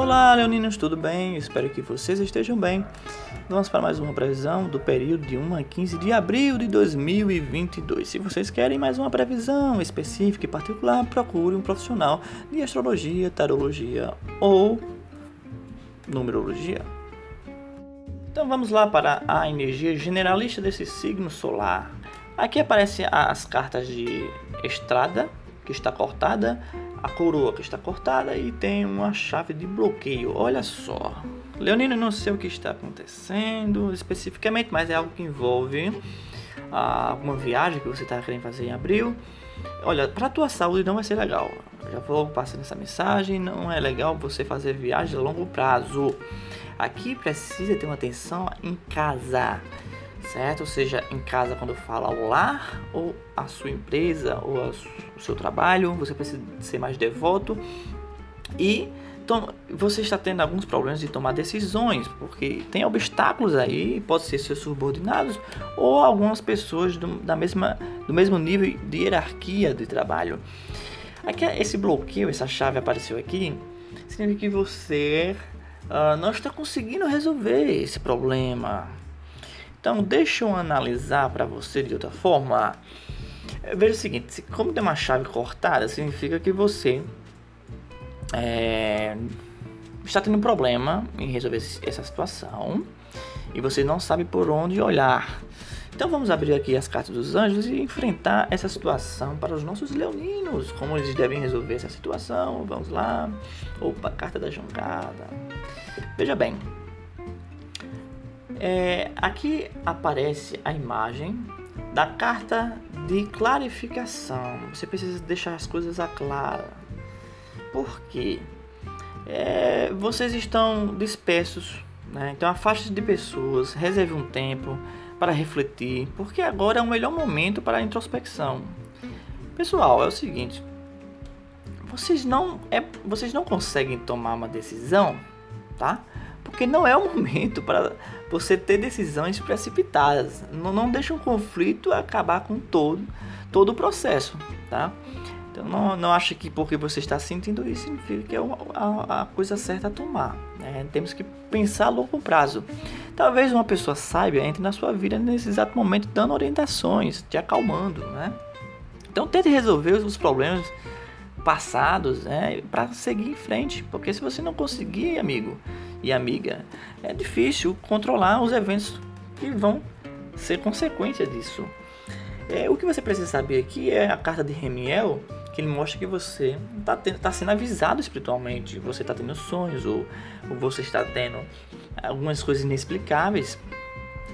Olá, leoninos, tudo bem? Espero que vocês estejam bem. Vamos para mais uma previsão do período de 1 a 15 de abril de 2022. Se vocês querem mais uma previsão específica e particular, procure um profissional de astrologia, tarologia ou numerologia. Então vamos lá para a energia generalista desse signo solar. Aqui aparecem as cartas de estrada, que está cortada, a coroa que está cortada e tem uma chave de bloqueio. Olha só. Leonino, não sei o que está acontecendo especificamente, mas é algo que envolve ah, alguma viagem que você está querendo fazer em abril. Olha, para a tua saúde não vai ser legal. Já vou passando essa mensagem. Não é legal você fazer viagem a longo prazo. Aqui precisa ter uma atenção em casa certo? Seja, em casa quando fala ao lar ou a sua empresa ou o seu trabalho, você precisa ser mais devoto e então, você está tendo alguns problemas de tomar decisões, porque tem obstáculos aí, pode ser seus subordinados ou algumas pessoas do, da mesma, do mesmo nível de hierarquia de trabalho. Aqui, esse bloqueio, essa chave apareceu aqui, significa que você uh, não está conseguindo resolver esse problema, então, deixa eu analisar para você de outra forma. Veja o seguinte: como tem uma chave cortada, significa que você é, está tendo um problema em resolver essa situação e você não sabe por onde olhar. Então vamos abrir aqui as cartas dos anjos e enfrentar essa situação para os nossos leoninos. Como eles devem resolver essa situação? Vamos lá. Opa, carta da jangada. Veja bem, é, aqui aparece a imagem da carta de clarificação. Você precisa deixar as coisas a clara. Por quê? É, vocês estão dispersos, né? então afaste de pessoas, reserve um tempo para refletir, porque agora é o melhor momento para a introspecção. Pessoal, é o seguinte: vocês não, é, vocês não conseguem tomar uma decisão, tá? Porque não é o momento para você ter decisões precipitadas. Não, não deixa um conflito acabar com todo, todo o processo, tá? Então não, não acha que porque você está sentindo isso significa que é a, a coisa certa a tomar. Né? Temos que pensar a longo prazo. Talvez uma pessoa saiba entre na sua vida nesse exato momento dando orientações, te acalmando, né? Então tente resolver os problemas passados, né, para seguir em frente, porque se você não conseguir, amigo e amiga, é difícil controlar os eventos que vão ser consequência disso. É, o que você precisa saber aqui é a carta de Remiel, que ele mostra que você está tá sendo avisado espiritualmente, você está tendo sonhos ou, ou você está tendo algumas coisas inexplicáveis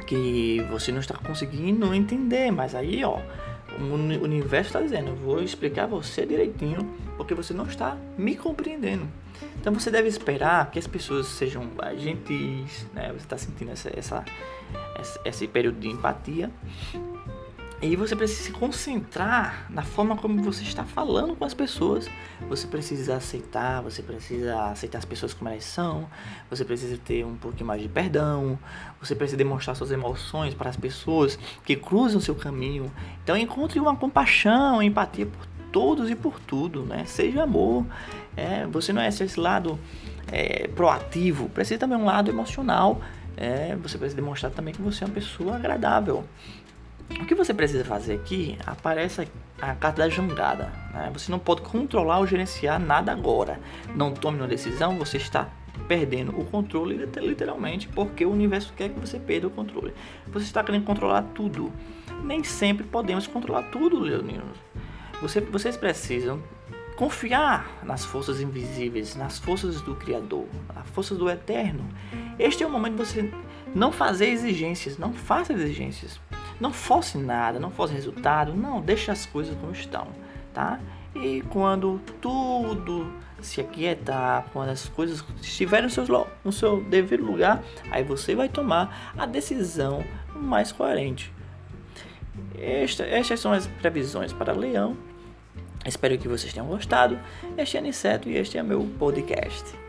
que você não está conseguindo entender, mas aí, ó, o universo está dizendo, eu vou explicar você direitinho, porque você não está me compreendendo. Então você deve esperar que as pessoas sejam gentis, né? Você está sentindo essa, essa, esse período de empatia e você precisa se concentrar na forma como você está falando com as pessoas. Você precisa aceitar, você precisa aceitar as pessoas como elas são. Você precisa ter um pouquinho mais de perdão. Você precisa demonstrar suas emoções para as pessoas que cruzam seu caminho. Então encontre uma compaixão, empatia por todos e por tudo, né? Seja amor. É, você não é esse lado é, proativo, precisa também um lado emocional. É, você precisa demonstrar também que você é uma pessoa agradável. O que você precisa fazer aqui, aparece a carta da jangada. Né? Você não pode controlar ou gerenciar nada agora. Não tome uma decisão, você está perdendo o controle literalmente, porque o universo quer que você perda o controle. Você está querendo controlar tudo. Nem sempre podemos controlar tudo, leoninos. Você, vocês precisam confiar nas forças invisíveis, nas forças do Criador, nas forças do Eterno. Este é o momento de você não fazer exigências, não faça exigências. Não force nada, não force resultado, não, deixe as coisas como estão, tá? E quando tudo se aquietar, quando as coisas estiverem no seu, no seu devido lugar, aí você vai tomar a decisão mais coerente. Esta, estas são as previsões para Leão. Espero que vocês tenham gostado. Este é Aniceto e este é meu podcast.